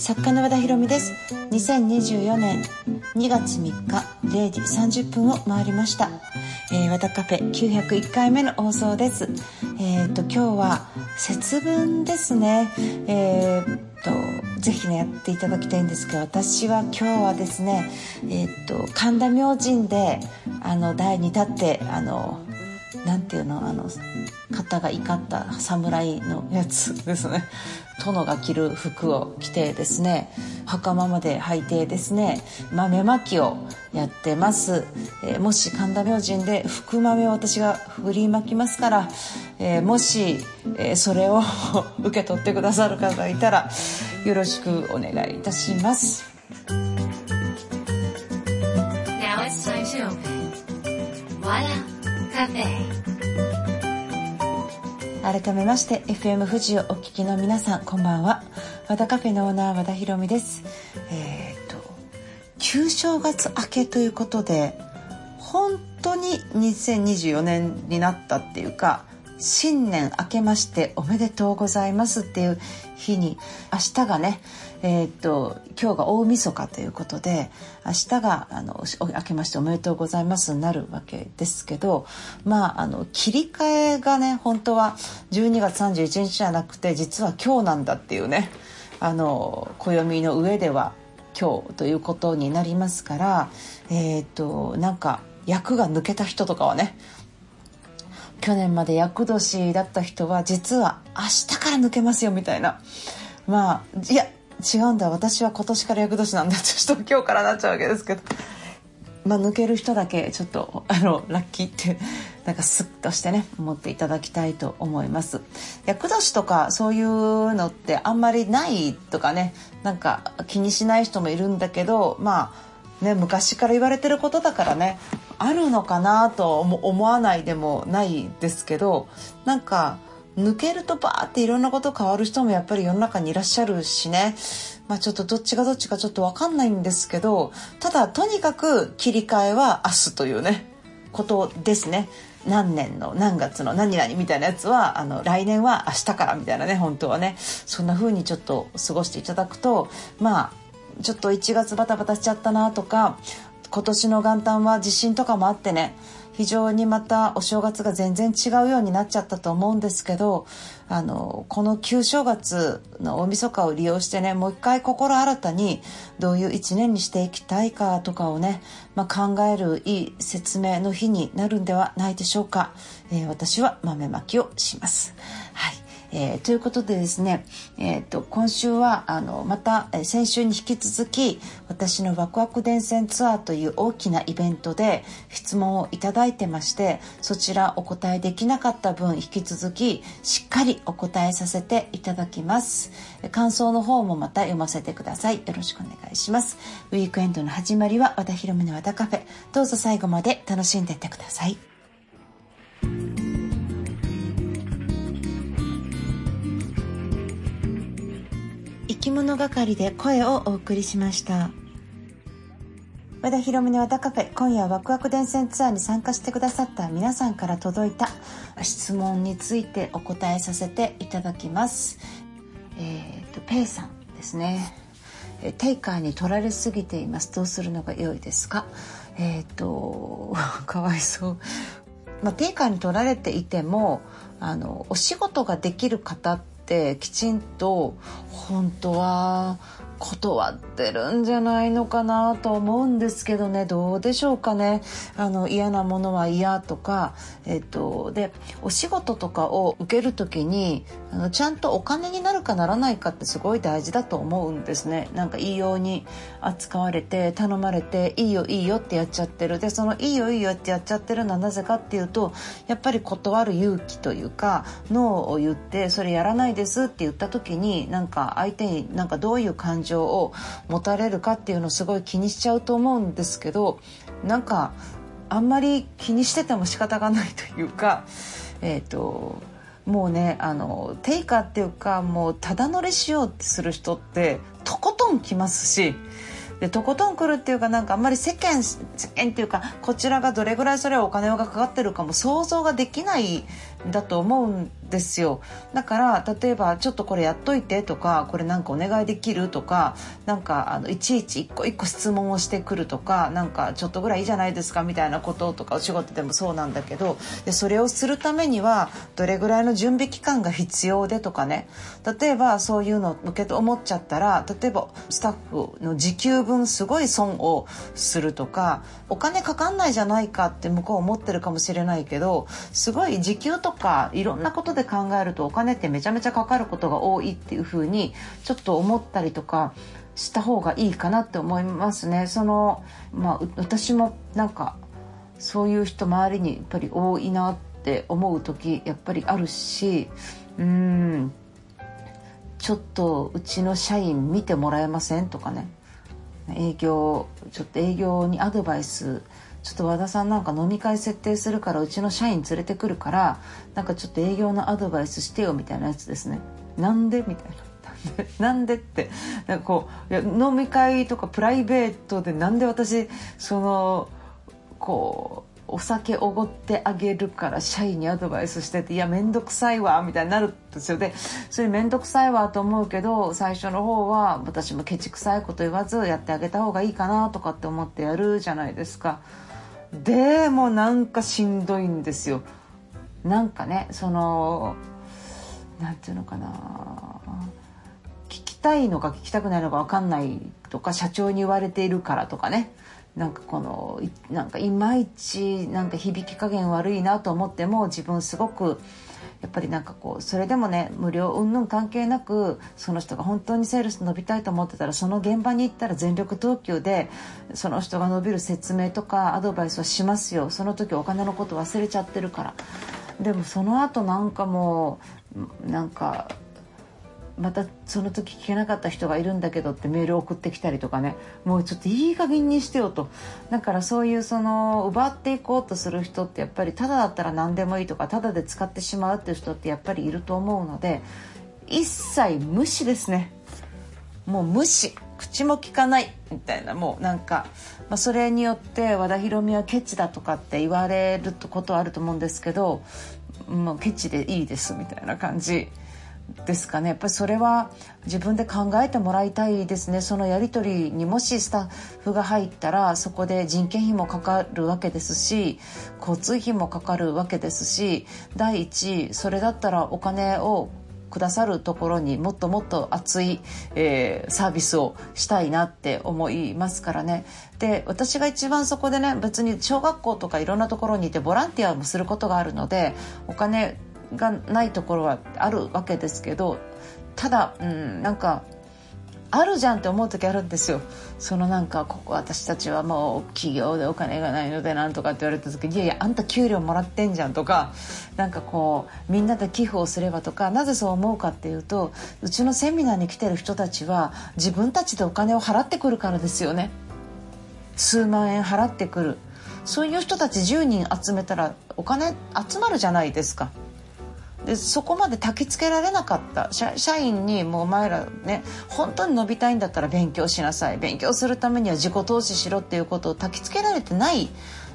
作家の和田博美です。2024年2月3日0時30分を回りました、えー、和田カフェ901回目の放送です。えっ、ー、と今日は節分ですね。えー、っとぜひねやっていただきたいんですけど私は今日はですねえー、っと神田明神であの台に立ってあのなんていうのあの肩が怒った侍のやつですね。殿が着る服を着てですね袴まで履いてですね豆まきをやってます、えー、もし神田明神で福豆を私が振りまきますから、えー、もし、えー、それを 受け取ってくださる方がいたらよろしくお願いいたします。カフェ改めまして FM 富士をお聞きの皆さんこんばんは。和田カフェのオーナー和田博美です。えっ、と旧正月明けということで本当に2024年になったっていうか新年明けましておめでとうございますっていう日に明日がねえー、っと今日が大晦日ということで明日があの明けましておめでとうございますになるわけですけどまああの切り替えがね本当は12月31日じゃなくて実は今日なんだっていうねあの暦の上では今日ということになりますからえー、っとなんか役が抜けた人とかはね去年まで厄年だった人は実は明日から抜けますよみたいな。まあいや違うんだ私は今年から厄年なんだちょっと今日からなっちゃうわけですけど。まあ抜ける人だけちょっとあのラッキーってなんかスッとしてね思っていただきたいと思います。厄年とかそういうのってあんまりないとかねなんか気にしない人もいるんだけどまあね昔から言われてることだからね。あるのかなと思わないでもないですけどなんか抜けるとバーっていろんなこと変わる人もやっぱり世の中にいらっしゃるしねまあちょっとどっちがどっちかちょっと分かんないんですけどただとにかく切り替えは明日というねことですね。何年の何月の何々みたいなやつはあの来年は明日からみたいなね本当はねそんな風にちょっと過ごしていただくとまあちょっと1月バタバタしちゃったなとか今年の元旦は地震とかもあってね非常にまたお正月が全然違うようになっちゃったと思うんですけどあのこの旧正月の大晦日を利用してねもう一回心新たにどういう一年にしていきたいかとかをね、まあ、考えるいい説明の日になるんではないでしょうか、えー、私は豆まきをします。えー、ということでですね、えーと、今週はあのまた、先週に引き続き私のワクワク電線ツアーという大きなイベントで質問をいただいてましてそちらお答えできなかった分引き続きしっかりお答えさせていただきます。感想の方もまた読ませてください。よろしくお願いします。ウィークエンドの始まりは和田博美の和田カフェ。どうぞ最後まで楽しんでいってください。き物係で声をお送りしました。和田博美の和田カフェ今夜はワクワク電線ツアーに参加してくださった皆さんから届いた質問についてお答えさせていただきます。えっ、ー、とペイさんですね。テイカーに取られすぎています。どうするのが良いですか？えっ、ー、とかわいそう。まあ、テイカーに取られていてもあのお仕事ができる方ってきちんと本当は断ってるんじゃないのかなと思うんですけどね。どうでしょうかね。あの嫌なものは嫌とか、えっと、でお仕事とかを受ける時にあのちゃんとお金になるかならないかってすごい大事だと思うんですね。なんかいいように扱われて頼まれていいよいいよってやっちゃってる。でそのいいよいいよってやっちゃってるのはなぜかっていうとやっぱり断る勇気というかノーを言ってそれやらないですって言った時になんか相手になんかどういう感情情を持たれるかっていうのをすごい気にしちゃうと思うんですけどなんかあんまり気にしてても仕方がないというか え、ー、ともうねあのテイカーっていうかもうただ乗りしようってする人ってとことん来ますしでとことん来るっていうかなんかあんまり世間世間っていうかこちらがどれぐらいそれはお金がかかってるかも想像ができないだと思うんですよ。だから例えばちょっとこれやっといてとかこれなんかお願いできるとかなんかあのいちいち一個一個質問をしてくるとかなんかちょっとぐらいいいじゃないですかみたいなこととかお仕事でもそうなんだけどでそれをするためにはどれぐらいの準備期間が必要でとかね。例えばそういうのを受けと思っちゃったら例えばスタッフの時給分すごい損をするとかお金かかんないじゃないかって向こう思ってるかもしれないけどすごい時給ととかいろんなことで考えるとお金ってめちゃめちゃかかることが多いっていうふうにちょっと思ったりとかした方がいいかなって思いますね。そのまあ、私もなんかそういう人周りにやっぱり多いなって思う時やっぱりあるしうんちょっとうちの社員見てもらえませんとかね営業ちょっと営業にアドバイスちょっと和田さんなんか飲み会設定するからうちの社員連れてくるからなんかちょっと営業のアドバイスしてよみたいなやつですね。なんでみたいな。なんでって。なんかこういや飲み会とかプライベートでなんで私そのこうお酒おごってあげるから社員にアドバイスしてていや面倒くさいわみたいになるんですよでそれ面倒くさいわと思うけど最初の方は私もケチくさいこと言わずやってあげた方がいいかなとかって思ってやるじゃないですか。でもなんかしんどいんですよ。なんかねその何て言うのかな。聞きたいのか聞きたくないのか分かんないとか社長に言われているからとかね。なんかこのなんかいまいちなんか響き加減悪いなと思っても自分すごくやっぱりなんかこうそれでもね無料云々関係なくその人が本当にセールス伸びたいと思ってたらその現場に行ったら全力投球でその人が伸びる説明とかアドバイスはしますよ。その時お金のこと忘れちゃってるから。でもその後なんかもうなんかまたその時聞けなかった人がいるんだけどってメール送ってきたりとかね。もうちょっといい加減にしてよと。だからそういうその奪っていこうとする人ってやっぱりただだったら何でもいいとかただで使ってしまうっていう人ってやっぱりいると思うので一切無視ですね。もう無視。口も聞かないみたいな。もうなんか、まあ、それによって和田裕美はケチだとかって言われることはあると思うんですけどもうケチでいいですみたいな感じ。ですかね。やっぱりそれは自分で考えてもらいたいですね。そのやり取りにもしスタッフが入ったらそこで人件費もかかるわけですし交通費もかかるわけですし第一それだったらお金をくださるところにもっともっと熱い、えー、サービスをしたいなって思いますからね。で私が一番そこでね別に小学校とかいろんなところにいてボランティアもすることがあるのでお金がないところはあるわけですけどただ、うん、なんかあるじゃんって思う時あるんですよ。そのなんかここ私たちはもう企業でお金がないのでなんとかって言われた時にいやいやあんた給料もらってんじゃんとかなんかこうみんなで寄付をすればとかなぜそう思うかっていうとうちのセミナーに来てる人たちは自分たちでお金を払ってくるからですよね。数万円払ってくる。そういう人たち10人集めたらお金集まるじゃないですか。でそこまで焚きつけられなかった。社員にもうお前らね本当に伸びたいんだったら勉強しなさい。勉強するためには自己投資しろっていうことを焚きつけられてない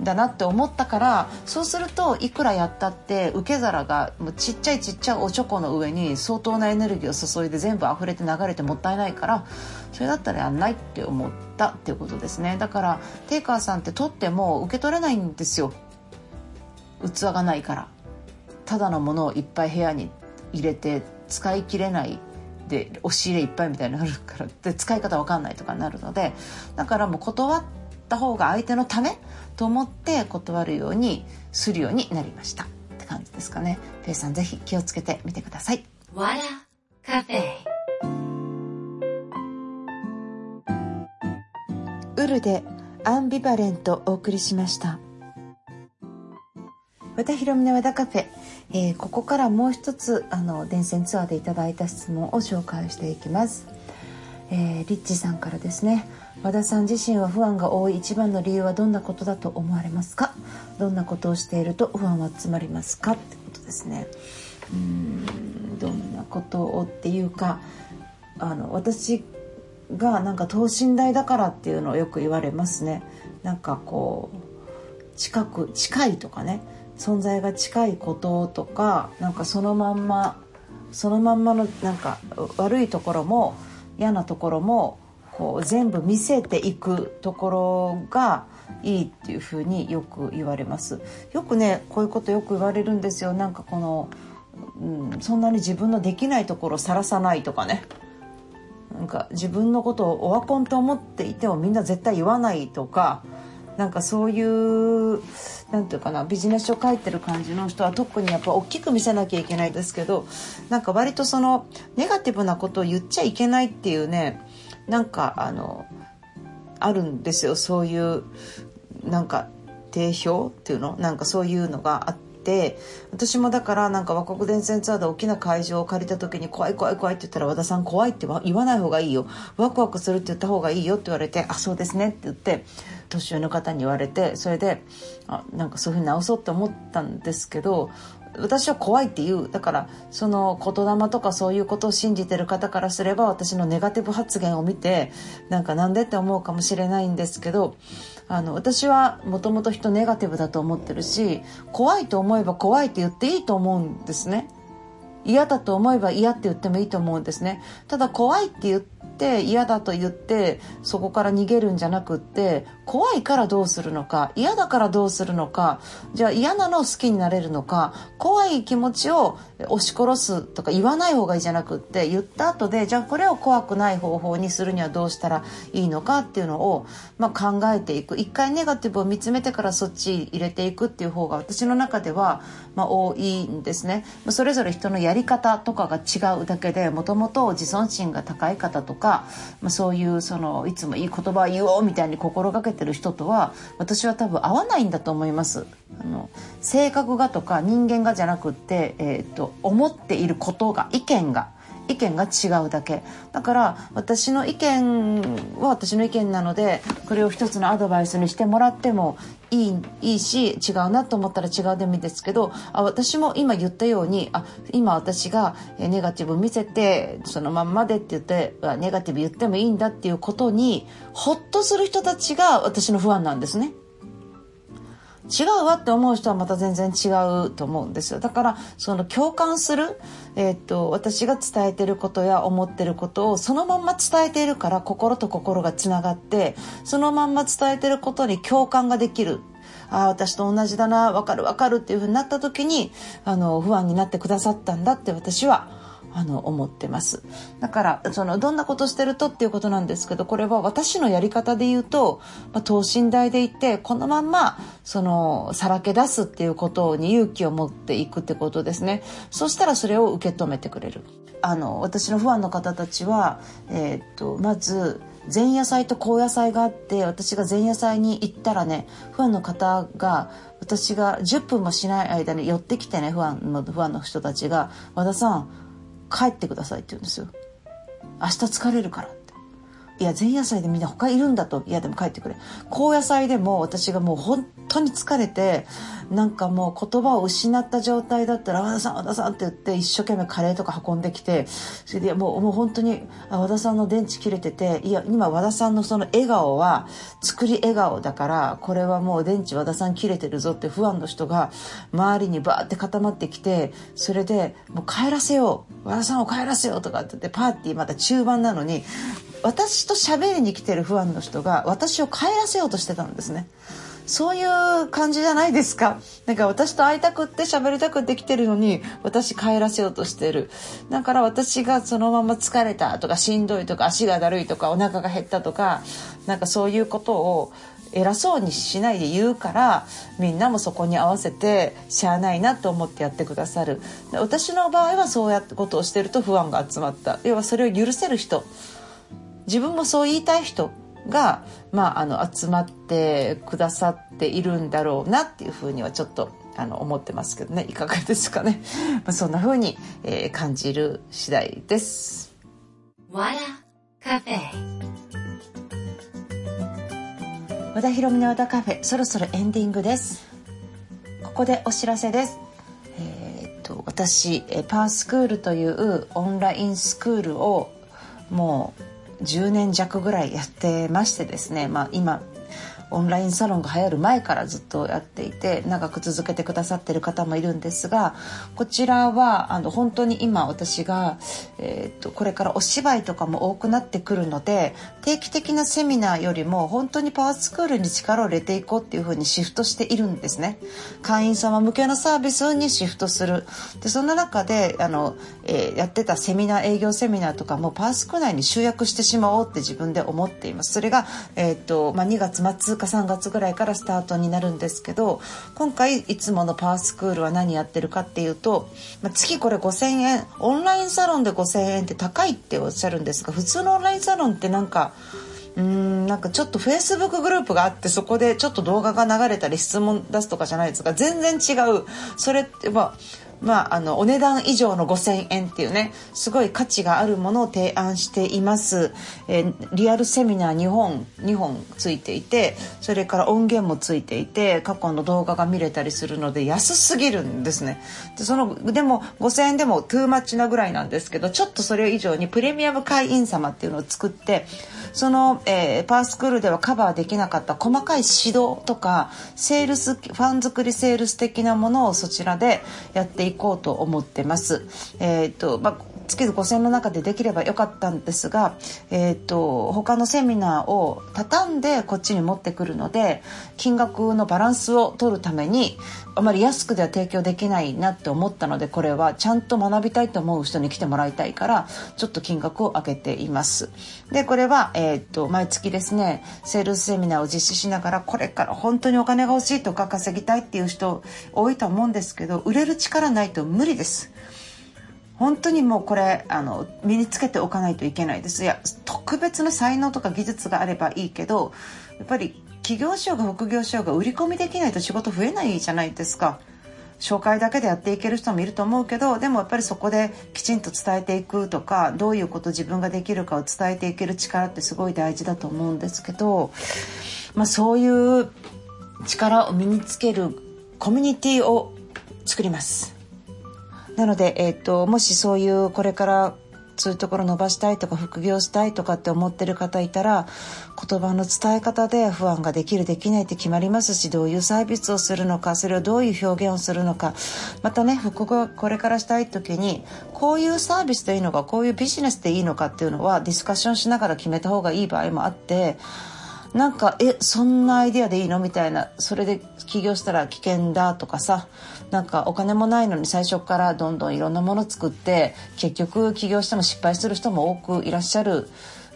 だなって思ったからそうするといくらやったって受け皿がもうちっちゃいちっちゃいおちょこの上に相当なエネルギーを注いで全部溢れて流れてもったいないからそれだったらやんないって思ったっていうことですね。だからテイカーさんって取っても受け取れないんですよ。器がないから。ただのものをいっぱい部屋に入れて使い切れないで押し入れいっぱいみたいになるからで使い方わかんないとかになるのでだからもう断った方が相手のためと思って断るようにするようになりましたって感じですかね。ペイさんぜひ気をつけてみてください。わらカフェ。ウルでアンビバレントお送りしました和田博美の和田カフェ。えー、ここからもう一つあの電線ツアーでいただいた質問を紹介していきます、えー、リッチさんからですね。和田さん自身は不安が多い一番の理由はどんなことだと思われますか？どんなことをしていると不安は集まりますか？ってことですね。うんどんなことをっていうかあの私がなんか等身大だからっていうのをよく言われますね。なんかこう近く近いとかね。存在が近いこととかなんかそのまんまそのまんまのなんか悪いところも嫌なところもこう全部見せていくところがいいっていうふうによく言われます。よくねこういうことよく言われるんですよ。なんかこの、うん、そんなに自分のできないところをさらさないとかね。なんか自分のことをオワコンと思っていてもみんな絶対言わないとかなんかそういう何て言うかなビジネス書書いてる感じの人は特にやっぱ大きく見せなきゃいけないですけどなんか割とそのネガティブなことを言っちゃいけないっていうねなんかあのあるんですよ。そういうなんか定評っていうの？なんかそういうのがあってて。私もだからなんか和国伝線ツアーで大きな会場を借りた時に怖い怖い怖いって言ったら和田さん怖いって言わない方がいいよワクワクするって言った方がいいよって言われてあそうですねって言って年上の方に言われてそれであなんかそういうふうに直そうって思ったんですけど私は怖いって言うだからその言霊とかそういうことを信じてる方からすれば私のネガティブ発言を見てなんかなんでって思うかもしれないんですけどあの私はもともと人ネガティブだと思ってるし怖いと思えば怖いって言っていいと思うんですね。嫌だと思えば嫌って言ってもいいと思うんですね。ただ怖いって言って嫌だと言ってそこから逃げるんじゃなくって怖いからどうするのか嫌だからどうするのかじゃあ嫌なのを好きになれるのか怖い気持ちを押し殺すとか言わない方がいいじゃなくって言った後でじゃあこれを怖くない方法にするにはどうしたらいいのかっていうのを、まあ、考えていく一回ネガティブを見つめてからそっち入れていくっていう方が私の中では、まあ、多いんですね。それぞれ人のやり方とかが違うだけでもともと自尊心が高い方とか、まあ、そういうそのいつもいい言葉を言おうみたいに心がけててる人とは私は多分合わないんだと思います。あの性格がとか人間がじゃなくって、えー、っと思っていることが意見が意見が違うだけだから私の意見は私の意見なのでこれを一つのアドバイスにしてもらってもいいいいし違うなと思ったら違うでもいいですけどあ私も今言ったようにあ今私がネガティブ見せてそのまんまでって言ってネガティブ言ってもいいんだっていうことにほっとする人たちが私の不安なんですね。違うわって思う人はまた全然違うと思うんですよ。だからその共感する、えー、っと私が伝えてることや思ってることをそのまんま伝えているから心と心がつながってそのまんま伝えてることに共感ができる。ああ私と同じだな分かる分かるっていうふうになった時にあの不安になってくださったんだって私はあの思ってます。だからそのどんなことしてるとっていうことなんですけどこれは私のやり方で言うと、まあ、等身大でいてこのまんまそのさらけ出すっていうことに勇気を持っていくってことですね。そしたらそれを受け止めてくれる。あの私のファンの方たちは、えー、っとまず前夜祭と後夜祭があって私が前夜祭に行ったらねファンの方が私が10分もしない間に寄ってきてねファンのファンの人たちが「和田さん帰ってくださいって言うんですよ。明日疲れるからって。いや、前夜祭でみんな他いるんだと。いや、でも帰ってくれ。高野祭でも私がもう本当に疲れて、なんかもう言葉を失った状態だったら、和田さん、和田さんって言って一生懸命カレーとか運んできて、それでもうもう本当に和田さんの電池切れてて、いや、今和田さんのその笑顔は作り笑顔だから、これはもう電池和田さん切れてるぞって不安の人が周りにバーって固まってきて、それでもう帰らせよう。和田さんを帰らせようとかって言ってパーティーまた中盤なのに、私と喋りに来てるファンの人が私を帰らせようとしてたんですね。そういう感じじゃないですか。なんか私と会いたくって喋りたくって来てるのに、私帰らせようとしてる。だから私がそのまま疲れたとかしんどいとか足がだるいとかお腹が減ったとか、なんかそういうことを偉そうにしないで言うからみんなもそこに合わせてしゃあないなと思ってやってくださる私の場合はそうやってことをしてると不安が集まった要はそれを許せる人自分もそう言いたい人が、まあ、あの集まってくださっているんだろうなっていうふうにはちょっとあの思ってますけどね。いかがですかね、まあ、そんなふうに、えー、感じる次第です。和田カフェ。和田博美の和田カフェそろそろエンディングです。ここでお知らせです。えー、っと私パースクールというオンラインスクールをもう10年弱ぐらいやってましてですね、まあ、今オンラインサロンが流行る前からずっとやっていて長く続けてくださってる方もいるんですがこちらはあの本当に今私が、えー、とこれからお芝居とかも多くなってくるので定期的なセミナーよりも本当にパワースクールに力を入れていこうっていうふうにシフトしているんですね。会員様向けのサービスにシフトするでそんな中であの、えー、やってたセミナー営業セミナーとかもパワースクール内に集約してしまおうって自分で思っています。それが、えーとまあ、2月末か3月ぐらいからスタートになるんですけど今回いつものパワースクールは何やってるかっていうと、まあ、月これ5,000円オンラインサロンで5,000円って高いっておっしゃるんですが普通のオンラインサロンってなんかうんなんかちょっとフェイスブックグループがあってそこでちょっと動画が流れたり質問出すとかじゃないですか全然違う。それってまあまあ、あのお値段以上の5,000円っていうねすごい価値があるものを提案しています、えー、リアルセミナー2本2本ついていてそれから音源もついていて過去の動画が見れたりするので安すぎるんですね。でそのでも5,000円でもトゥーマッチなぐらいなんですけどちょっとそれ以上にプレミアム会員様っていうのを作ってその、えー、パースクールではカバーできなかった細かい指導とかセールスファン作りセールス的なものをそちらでやっていこうと思ってます。えーとまあ月々5000円の中でできればよかったんですが、えーと、他のセミナーを畳んでこっちに持ってくるので金額のバランスを取るためにあまり安くでは提供できないなって思ったのでこれはちゃんと学びたいと思う人に来てもらいたいからちょっと金額を上げています。でこれは、えーと、毎月ですねセールスセミナーを実施しながらこれから本当にお金が欲しいとか稼ぎたいっていう人多いと思うんですけど売れる力ないと無理です。本当にもうこれあの身につけておかないといけないですいや特別な才能とか技術があればいいけどやっぱり企業賞が副業賞が売り込みできないと仕事増えないじゃないですか。紹介だけでやっていける人もいると思うけどでもやっぱりそこできちんと伝えていくとかどういうこと自分ができるかを伝えていける力ってすごい大事だと思うんですけど、まあ、そういう力を身につけるコミュニティを作ります。なので、えーともしそういうこれからそういうところ伸ばしたいとか副業したいとかって思ってる方いたら言葉の伝え方で不安ができるできないって決まりますしどういうサービスをするのかそれをどういう表現をするのかまたね副業これからしたい時にこういうサービスでいいのかこういうビジネスでいいのかっていうのはディスカッションしながら決めた方がいい場合もあってなんかえそんなアイデアでいいの？みたいな。それで起業したら危険だとかさ。なんかお金もないのに最初からどんどんいろんなもの作って結局起業しても失敗する人も多くいらっしゃる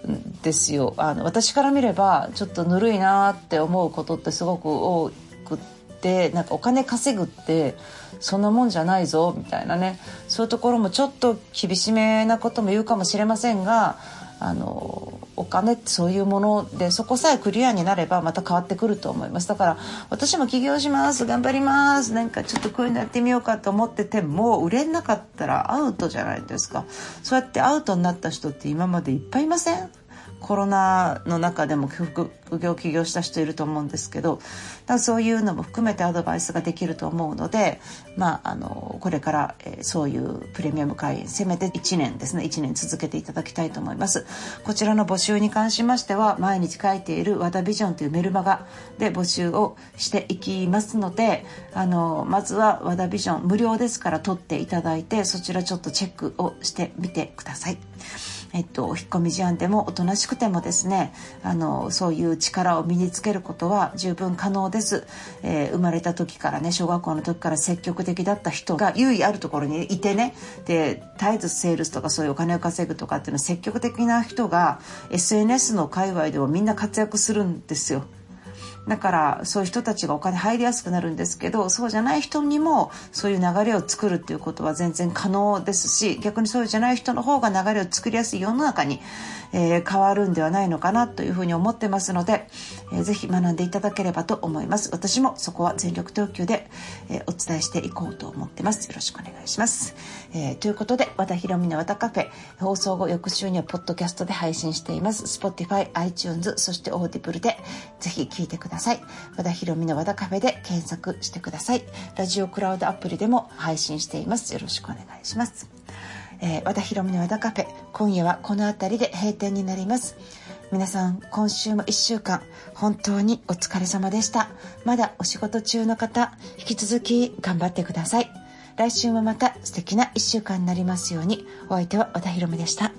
んですよ。あの私から見ればちょっとぬるいなって思うことってすごく多くってなんかお金稼ぐってそんなもんじゃないぞみたいなね。そういうところもちょっと厳しめなことも言うかもしれませんがあのお金ってそういうものでそこさえクリアになればまた変わってくると思います。だから私も起業します。頑張ります。なんかちょっとこういうのやってみようかと思ってても売れなかったらアウトじゃないですか。そうやってアウトになった人って今までいっぱいいません？コロナの中でも副業起業した人いると思うんですけどそういうのも含めてアドバイスができると思うので、まあ、あのこれから、え、そういうプレミアム会員せめて1年ですね1年続けていただきたいと思いますこちらの募集に関しましては毎日書いている和田ビジョンというメルマガで募集をしていきますのであのまずは和田ビジョン無料ですから取っていただいてそちらちょっとチェックをしてみてください。えっと、引っ込み思案でもおとなしくてもですねあのそういう力を身につけることは十分可能です、えー、生まれた時からね小学校の時から積極的だった人が優位あるところにいてねで絶えずセールスとかそういうお金を稼ぐとかっていうの積極的な人が SNS の界隈でもみんな活躍するんですよ。だからそういう人たちがお金入りやすくなるんですけどそうじゃない人にもそういう流れを作るっていうことは全然可能ですし逆にそうじゃない人の方が流れを作りやすい世の中にえー、変わるんではないのかなというふうに思ってますので、えー、ぜひ学んでいただければと思います。私もそこは全力投球で、えー、お伝えしていこうと思ってます。よろしくお願いします、えー、ということで和田裕美の和田カフェ放送後翌週にはポッドキャストで配信しています。Spotify、iTunes そして Audible でぜひ聞いてください。和田裕美の和田カフェで検索してください。ラジオクラウドアプリでも配信しています。よろしくお願いします。えー、和田博美の和田カフェ今夜はこの辺りで閉店になります。皆さん今週も1週間本当にお疲れ様でした。まだお仕事中の方引き続き頑張ってください。来週もまた素敵な1週間になりますように。お相手は和田博美でした。